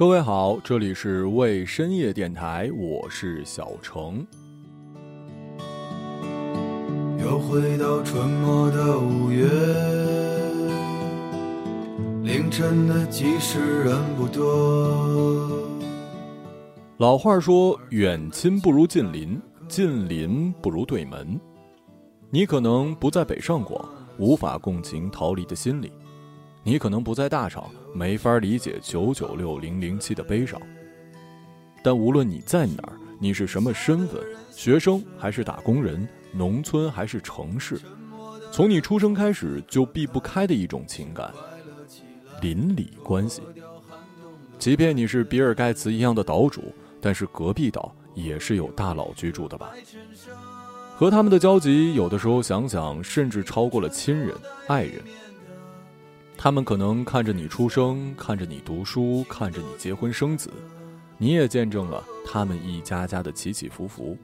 各位好，这里是为深夜电台，我是小程。又回到春末的五月，凌晨的集市人不多。老话说：“远亲不如近邻，近邻不如对门。”你可能不在北上广，无法共情逃离的心理。你可能不在大厂，没法理解九九六零零七的悲伤。但无论你在哪儿，你是什么身份，学生还是打工人，农村还是城市，从你出生开始就避不开的一种情感——邻里关系。即便你是比尔盖茨一样的岛主，但是隔壁岛也是有大佬居住的吧？和他们的交集，有的时候想想，甚至超过了亲人、爱人。他们可能看着你出生，看着你读书，看着你结婚生子，你也见证了他们一家家的起起伏伏。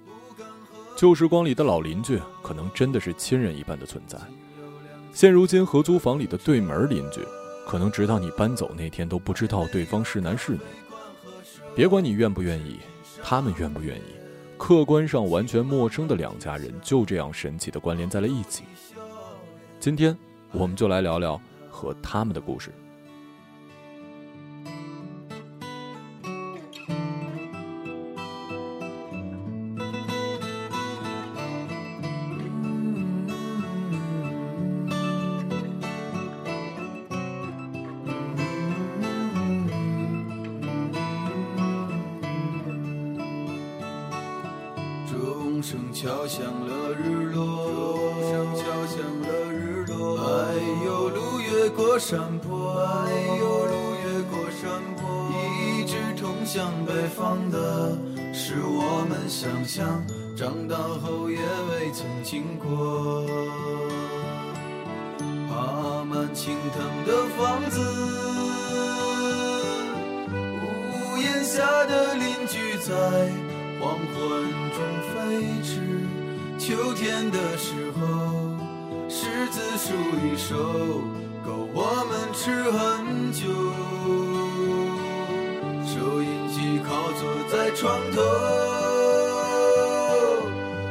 旧时光里的老邻居，可能真的是亲人一般的存在。现如今合租房里的对门邻居，可能直到你搬走那天都不知道对方是男是女。别管你愿不愿意，他们愿不愿意，客观上完全陌生的两家人就这样神奇的关联在了一起。今天，我们就来聊聊。和他们的故事。钟声敲响了日落，敲响了日落，哎呦，路越过山坡，哎呦，路越过山坡，一直通向北方的，是我们想象，长大后也未曾经过。爬满青藤的房子，屋檐下的邻居在黄昏中飞驰。秋天的时候，柿子树一熟，够我们吃很久。收音机靠坐在床头，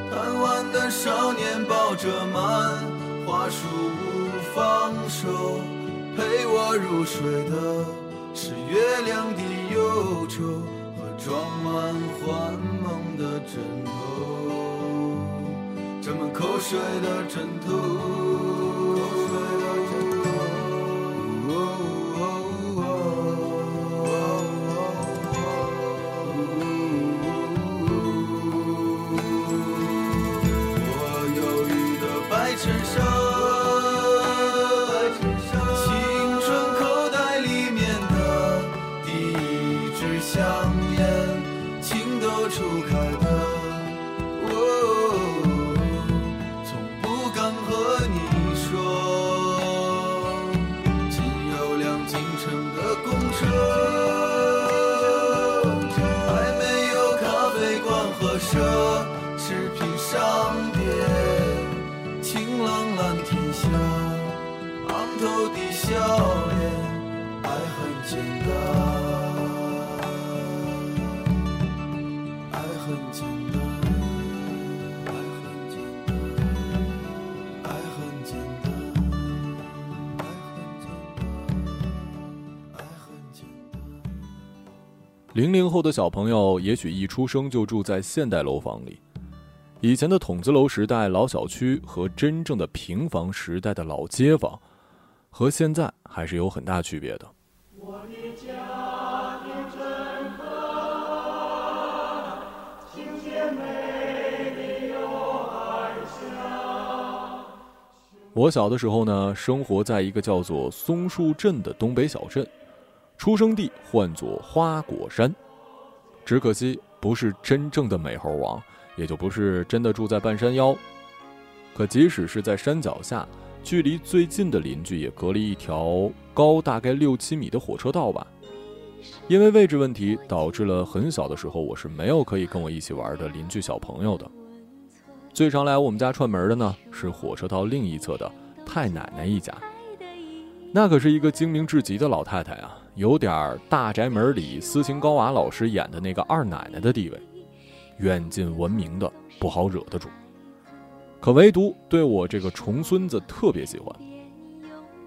贪玩的少年抱着漫画书不放手，陪我入睡的是月亮的忧愁和装满幻梦的枕头。沾满口水的枕头。零零后的小朋友也许一出生就住在现代楼房里，以前的筒子楼时代老小区和真正的平房时代的老街坊，和现在还是有很大区别的。我小的时候呢，生活在一个叫做松树镇的东北小镇，出生地唤作花果山。只可惜不是真正的美猴王，也就不是真的住在半山腰。可即使是在山脚下，距离最近的邻居也隔了一条高大概六七米的火车道吧。因为位置问题，导致了很小的时候我是没有可以跟我一起玩的邻居小朋友的。最常来我们家串门的呢，是火车道另一侧的太奶奶一家。那可是一个精明至极的老太太啊，有点《大宅门》里斯琴高娃老师演的那个二奶奶的地位，远近闻名的，不好惹的主。可唯独对我这个重孙子特别喜欢。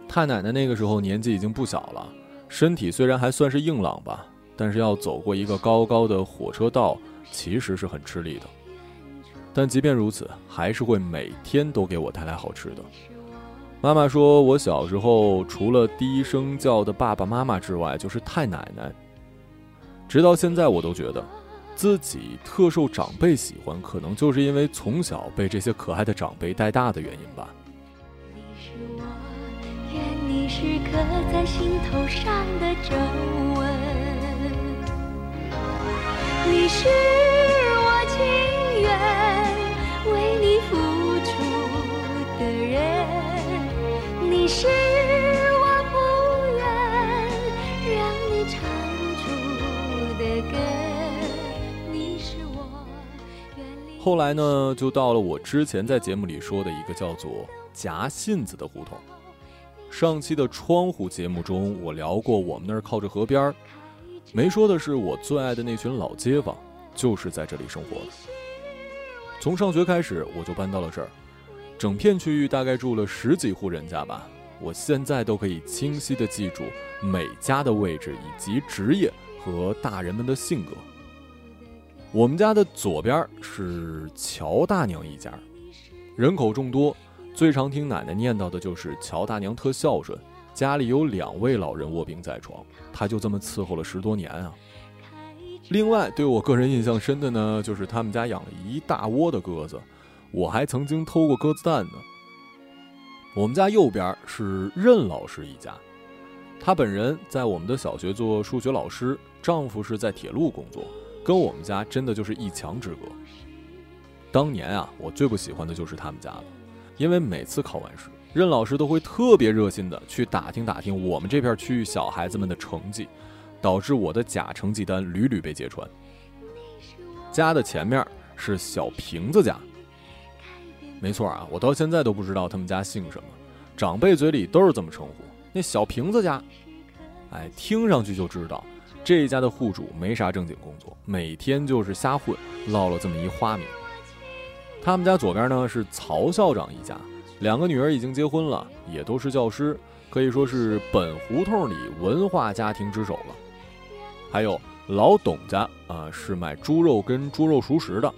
太奶奶那个时候年纪已经不小了，身体虽然还算是硬朗吧，但是要走过一个高高的火车道，其实是很吃力的。但即便如此，还是会每天都给我带来好吃的。妈妈说，我小时候除了低声叫的爸爸妈妈之外，就是太奶奶。直到现在，我都觉得。自己特受长辈喜欢，可能就是因为从小被这些可爱的长辈带大的原因吧。你是我，愿你是刻在心头上的皱纹。你是后来呢，就到了我之前在节目里说的一个叫做夹信子的胡同。上期的窗户节目中，我聊过我们那儿靠着河边儿，没说的是我最爱的那群老街坊，就是在这里生活的。从上学开始，我就搬到了这儿，整片区域大概住了十几户人家吧。我现在都可以清晰的记住每家的位置以及职业和大人们的性格。我们家的左边是乔大娘一家，人口众多，最常听奶奶念叨的就是乔大娘特孝顺，家里有两位老人卧病在床，她就这么伺候了十多年啊。另外，对我个人印象深的呢，就是他们家养了一大窝的鸽子，我还曾经偷过鸽子蛋呢。我们家右边是任老师一家，她本人在我们的小学做数学老师，丈夫是在铁路工作。跟我们家真的就是一墙之隔。当年啊，我最不喜欢的就是他们家了，因为每次考完试，任老师都会特别热心的去打听打听我们这片区域小孩子们的成绩，导致我的假成绩单屡屡被揭穿。家的前面是小瓶子家，没错啊，我到现在都不知道他们家姓什么，长辈嘴里都是这么称呼。那小瓶子家，哎，听上去就知道。这一家的户主没啥正经工作，每天就是瞎混，落了这么一花名。他们家左边呢是曹校长一家，两个女儿已经结婚了，也都是教师，可以说是本胡同里文化家庭之首了。还有老董家啊，是卖猪肉跟猪肉熟食的。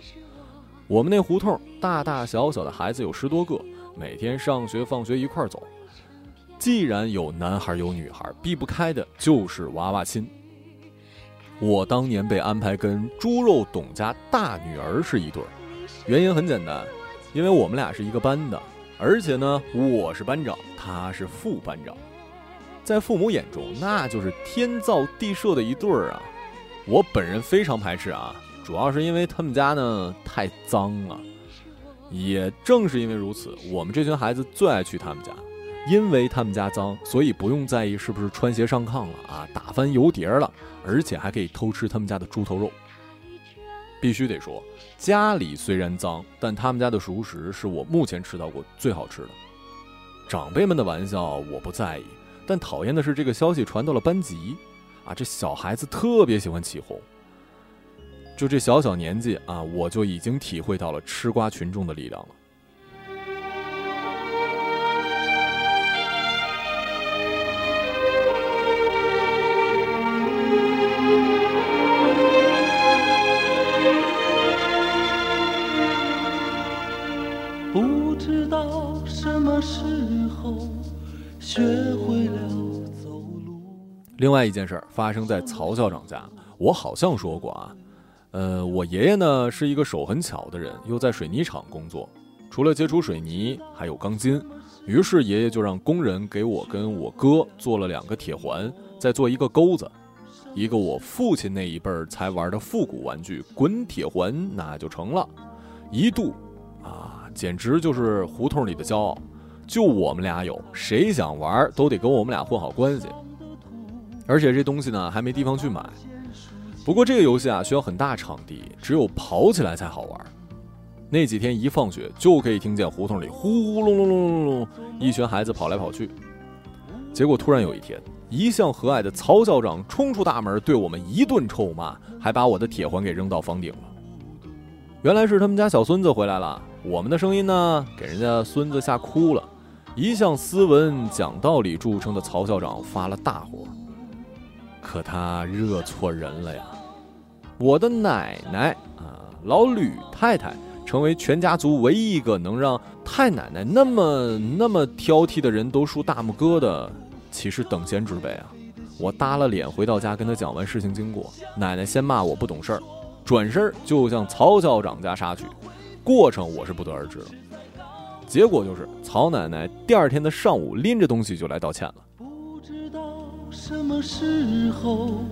我们那胡同大大小小的孩子有十多个，每天上学放学一块走。既然有男孩有女孩，避不开的就是娃娃亲。我当年被安排跟猪肉董家大女儿是一对儿，原因很简单，因为我们俩是一个班的，而且呢，我是班长，她是副班长，在父母眼中那就是天造地设的一对儿啊。我本人非常排斥啊，主要是因为他们家呢太脏了，也正是因为如此，我们这群孩子最爱去他们家，因为他们家脏，所以不用在意是不是穿鞋上炕了啊，打翻油碟了。而且还可以偷吃他们家的猪头肉。必须得说，家里虽然脏，但他们家的熟食是我目前吃到过最好吃的。长辈们的玩笑我不在意，但讨厌的是这个消息传到了班级，啊，这小孩子特别喜欢起哄。就这小小年纪啊，我就已经体会到了吃瓜群众的力量了。时候学会了走路另外一件事儿发生在曹校长家，我好像说过啊，呃，我爷爷呢是一个手很巧的人，又在水泥厂工作，除了接触水泥，还有钢筋。于是爷爷就让工人给我跟我哥做了两个铁环，再做一个钩子，一个我父亲那一辈儿才玩的复古玩具滚铁环，那就成了。一度，啊，简直就是胡同里的骄傲，就我们俩有，谁想玩都得跟我们俩混好关系。而且这东西呢还没地方去买，不过这个游戏啊需要很大场地，只有跑起来才好玩。那几天一放学就可以听见胡同里呼呼隆隆隆隆隆一群孩子跑来跑去。结果突然有一天，一向和蔼的曹校长冲出大门，对我们一顿臭骂，还把我的铁环给扔到房顶了。原来是他们家小孙子回来了，我们的声音呢，给人家孙子吓哭了。一向斯文讲道理著称的曹校长发了大火，可他惹错人了呀！我的奶奶啊，老吕太太，成为全家族唯一一个能让太奶奶那么那么挑剔的人都竖大拇哥的，岂是等闲之辈啊！我耷了脸回到家，跟他讲完事情经过，奶奶先骂我不懂事儿，转身就向曹校长家杀去，过程我是不得而知了。结果就是曹奶奶第二天的上午拎着东西就来道歉了。不知道什么时候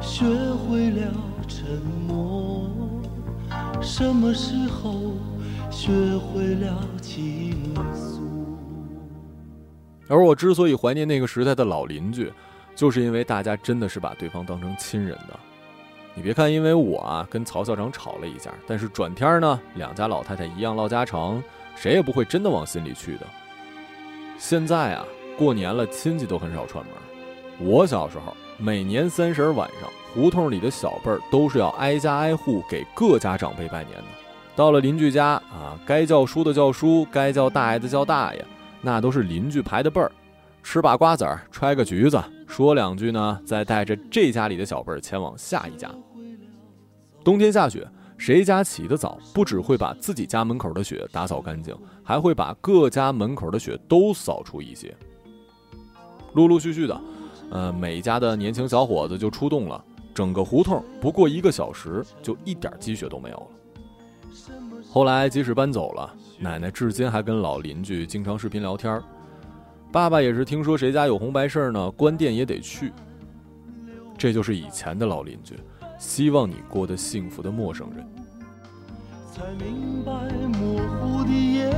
学会了沉默，什么时候学会了倾诉。而我之所以怀念那个时代的老邻居，就是因为大家真的是把对方当成亲人的。你别看因为我啊跟曹校长吵了一架，但是转天呢，两家老太太一样唠家常。谁也不会真的往心里去的。现在啊，过年了，亲戚都很少串门。我小时候，每年三十晚上，胡同里的小辈儿都是要挨家挨户给各家长辈拜年的。到了邻居家啊，该叫叔的叫叔，该叫大爷的叫大爷，那都是邻居排的辈儿。吃把瓜子儿，揣个橘子，说两句呢，再带着这家里的小辈儿前往下一家。冬天下雪。谁家起得早，不只会把自己家门口的雪打扫干净，还会把各家门口的雪都扫出一些。陆陆续续的，呃，每家的年轻小伙子就出动了，整个胡同不过一个小时就一点积雪都没有了。后来即使搬走了，奶奶至今还跟老邻居经常视频聊天爸爸也是听说谁家有红白事儿呢，关店也得去。这就是以前的老邻居。希望你过得幸福的陌生人。才明白模糊的也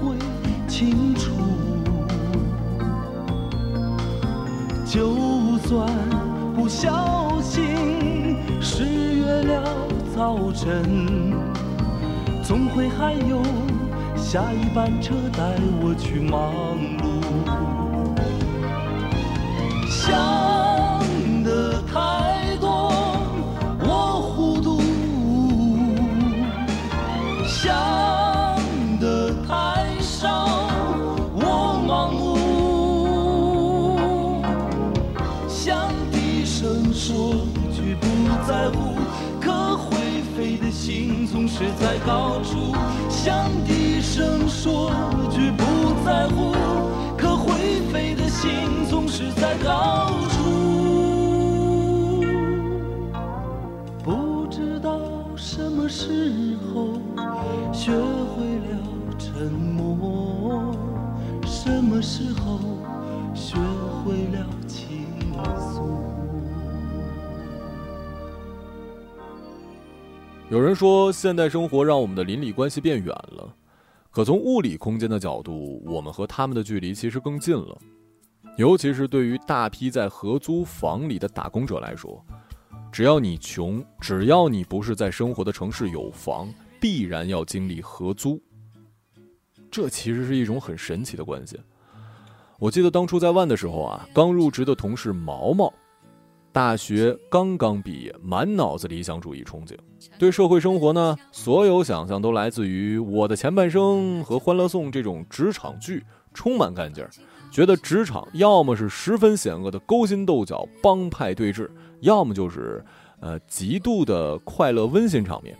会清楚，就算不小心失约了早晨，总会还有下一班车带我去忙碌。想高处，想低声说句不在乎，可会飞的心总是在高处。不知道什么时候学会了沉默，什么时候有人说，现代生活让我们的邻里关系变远了，可从物理空间的角度，我们和他们的距离其实更近了。尤其是对于大批在合租房里的打工者来说，只要你穷，只要你不是在生活的城市有房，必然要经历合租。这其实是一种很神奇的关系。我记得当初在万的时候啊，刚入职的同事毛毛。大学刚刚毕业，满脑子理想主义憧憬，对社会生活呢，所有想象都来自于《我的前半生》和《欢乐颂》这种职场剧，充满干劲儿。觉得职场要么是十分险恶的勾心斗角、帮派对峙，要么就是呃极度的快乐温馨场面。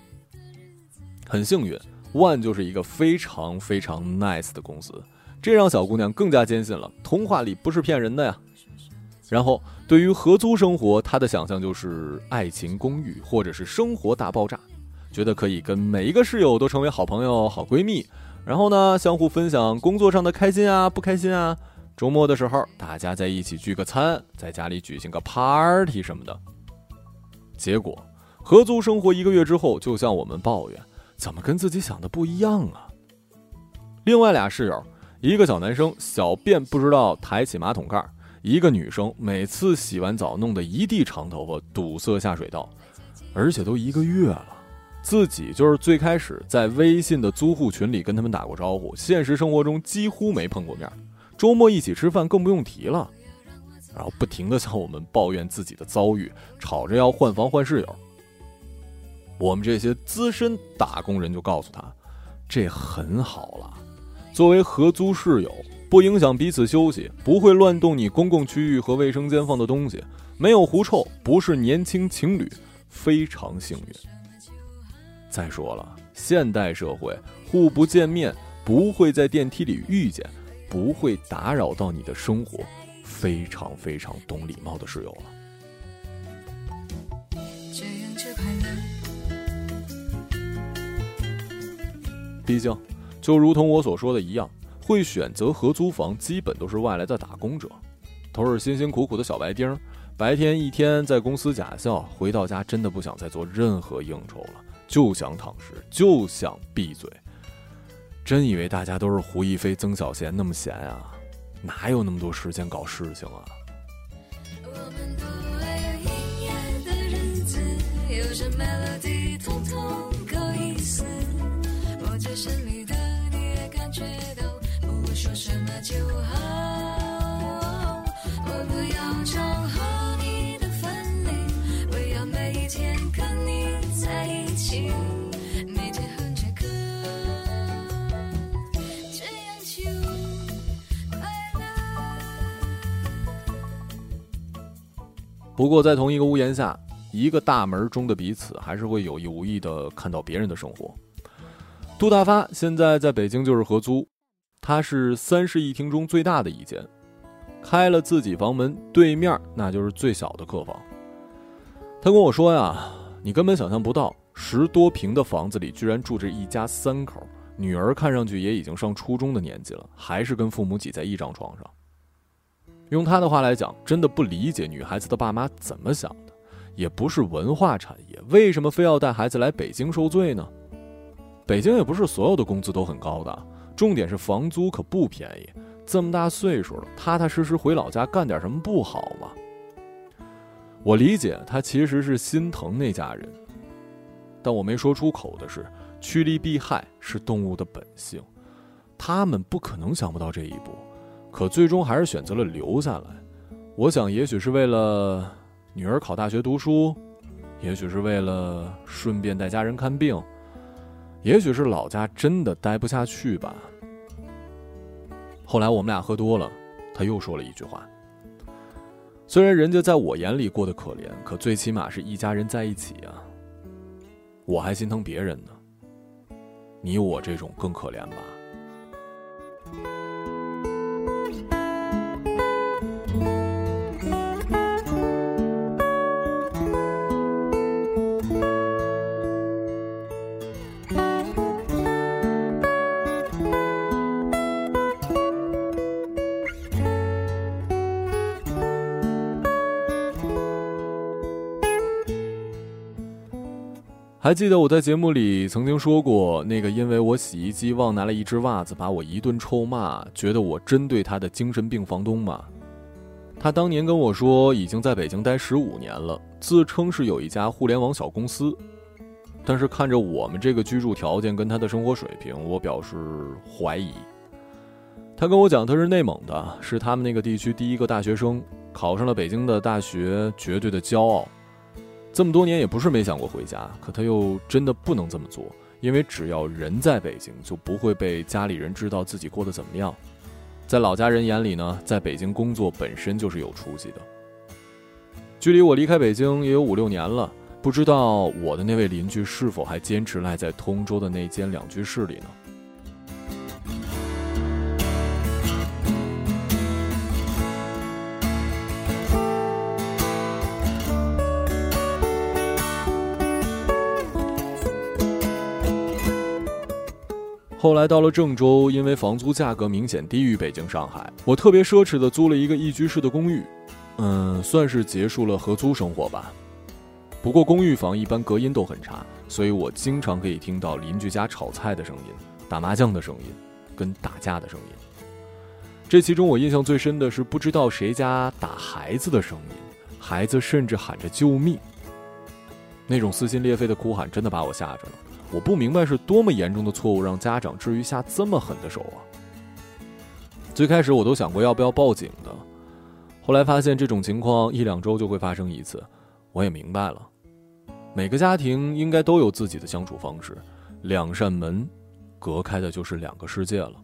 很幸运，One 就是一个非常非常 nice 的公司，这让小姑娘更加坚信了，童话里不是骗人的呀。然后，对于合租生活，他的想象就是爱情公寓，或者是生活大爆炸，觉得可以跟每一个室友都成为好朋友、好闺蜜，然后呢，相互分享工作上的开心啊、不开心啊。周末的时候，大家在一起聚个餐，在家里举行个 party 什么的。结果，合租生活一个月之后，就向我们抱怨，怎么跟自己想的不一样啊？另外俩室友，一个小男生小便不知道抬起马桶盖。一个女生每次洗完澡弄得一地长头发，堵塞下水道，而且都一个月了，自己就是最开始在微信的租户群里跟他们打过招呼，现实生活中几乎没碰过面，周末一起吃饭更不用提了。然后不停的向我们抱怨自己的遭遇，吵着要换房换室友。我们这些资深打工人就告诉他，这很好了，作为合租室友，不影响彼此休息，不会乱动你公共区域和卫生间放的东西，没有狐臭，不是年轻情侣，非常幸运。再说了，现代社会互不见面，不会在电梯里遇见，不会打扰到你的生活。非常非常懂礼貌的室友了。毕竟，就如同我所说的一样，会选择合租房，基本都是外来的打工者，都是辛辛苦苦的小白丁。白天一天在公司假笑，回到家真的不想再做任何应酬了，就想躺尸，就想闭嘴。真以为大家都是胡一菲、曾小贤那么闲啊？哪有那么多时间搞事情啊？不过，在同一个屋檐下，一个大门中的彼此，还是会有意无意的看到别人的生活。杜大发现在在北京就是合租，他是三室一厅中最大的一间，开了自己房门，对面那就是最小的客房。他跟我说呀：“你根本想象不到，十多平的房子里居然住着一家三口，女儿看上去也已经上初中的年纪了，还是跟父母挤在一张床上。”用他的话来讲，真的不理解女孩子的爸妈怎么想的，也不是文化产业，为什么非要带孩子来北京受罪呢？北京也不是所有的工资都很高的，重点是房租可不便宜。这么大岁数了，踏踏实实回老家干点什么不好吗？我理解他其实是心疼那家人，但我没说出口的是，趋利避害是动物的本性，他们不可能想不到这一步。可最终还是选择了留下来，我想也许是为了女儿考大学读书，也许是为了顺便带家人看病，也许是老家真的待不下去吧。后来我们俩喝多了，他又说了一句话：“虽然人家在我眼里过得可怜，可最起码是一家人在一起啊。我还心疼别人呢，你我这种更可怜吧。”还记得我在节目里曾经说过，那个因为我洗衣机忘拿了一只袜子，把我一顿臭骂，觉得我针对他的精神病房东吗？他当年跟我说，已经在北京待十五年了，自称是有一家互联网小公司，但是看着我们这个居住条件跟他的生活水平，我表示怀疑。他跟我讲，他是内蒙的，是他们那个地区第一个大学生，考上了北京的大学，绝对的骄傲。这么多年也不是没想过回家，可他又真的不能这么做，因为只要人在北京，就不会被家里人知道自己过得怎么样。在老家人眼里呢，在北京工作本身就是有出息的。距离我离开北京也有五六年了，不知道我的那位邻居是否还坚持赖在通州的那间两居室里呢？后来到了郑州，因为房租价格明显低于北京、上海，我特别奢侈的租了一个一居室的公寓，嗯，算是结束了合租生活吧。不过公寓房一般隔音都很差，所以我经常可以听到邻居家炒菜的声音、打麻将的声音、跟打架的声音。这其中我印象最深的是不知道谁家打孩子的声音，孩子甚至喊着救命，那种撕心裂肺的哭喊真的把我吓着了。我不明白是多么严重的错误，让家长至于下这么狠的手啊！最开始我都想过要不要报警的，后来发现这种情况一两周就会发生一次，我也明白了，每个家庭应该都有自己的相处方式，两扇门，隔开的就是两个世界了。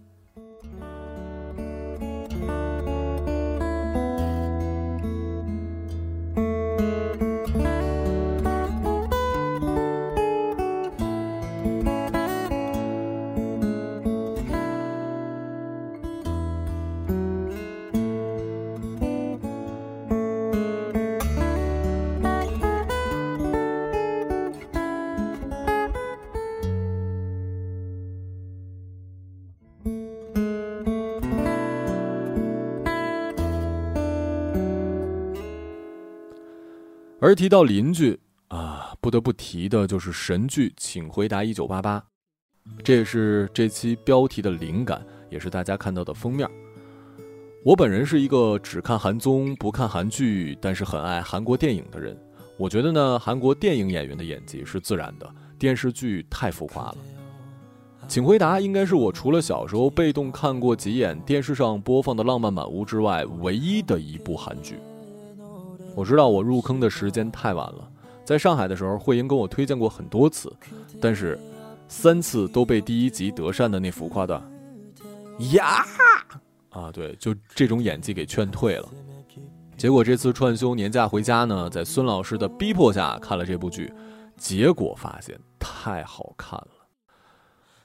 而提到邻居啊，不得不提的就是神剧《请回答一九八八》，这也是这期标题的灵感，也是大家看到的封面。我本人是一个只看韩综不看韩剧，但是很爱韩国电影的人。我觉得呢，韩国电影演员的演技是自然的，电视剧太浮夸了。《请回答》应该是我除了小时候被动看过几眼电视上播放的《浪漫满屋》之外，唯一的一部韩剧。我知道我入坑的时间太晚了，在上海的时候，慧英跟我推荐过很多次，但是三次都被第一集德善的那浮夸的呀啊，对，就这种演技给劝退了。结果这次串休年假回家呢，在孙老师的逼迫下看了这部剧，结果发现太好看了，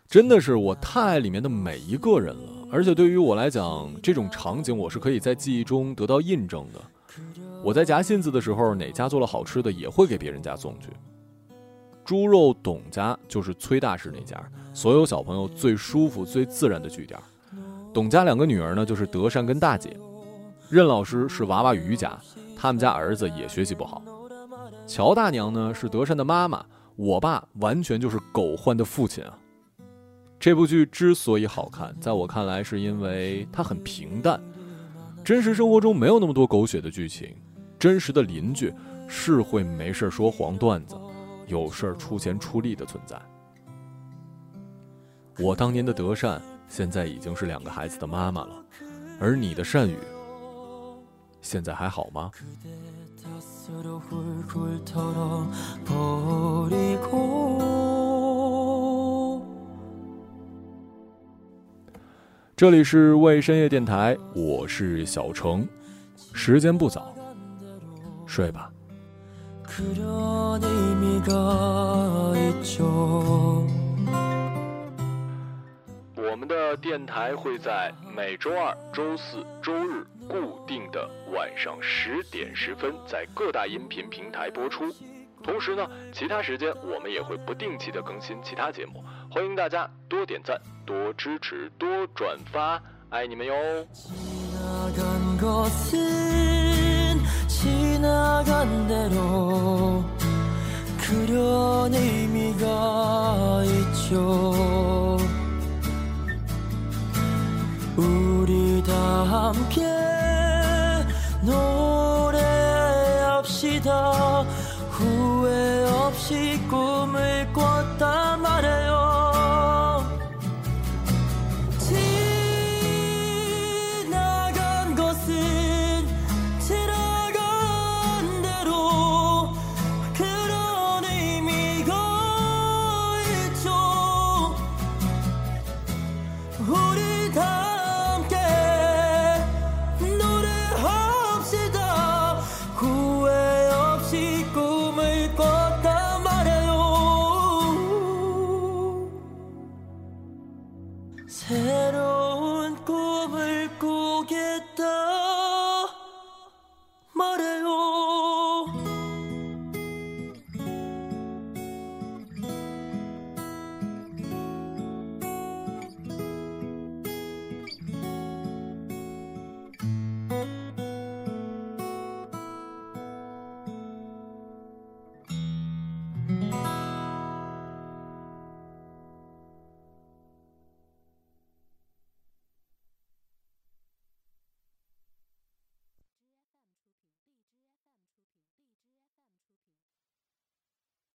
真的是我太爱里面的每一个人了，而且对于我来讲，这种场景我是可以在记忆中得到印证的。我在夹信子的时候，哪家做了好吃的，也会给别人家送去。猪肉董家就是崔大师那家，所有小朋友最舒服、最自然的据点。董家两个女儿呢，就是德善跟大姐。任老师是娃娃鱼家，他们家儿子也学习不好。乔大娘呢是德善的妈妈，我爸完全就是狗焕的父亲啊。这部剧之所以好看，在我看来是因为它很平淡。真实生活中没有那么多狗血的剧情，真实的邻居是会没事说黄段子，有事出钱出力的存在。我当年的德善现在已经是两个孩子的妈妈了，而你的善宇现在还好吗？这里是为深夜电台，我是小程，时间不早，睡吧。我们的电台会在每周二、周四周日固定的晚上十点十分在各大音频平台播出。同时呢，其他时间我们也会不定期的更新其他节目，欢迎大家多点赞、多支持、多转发，爱你们哟！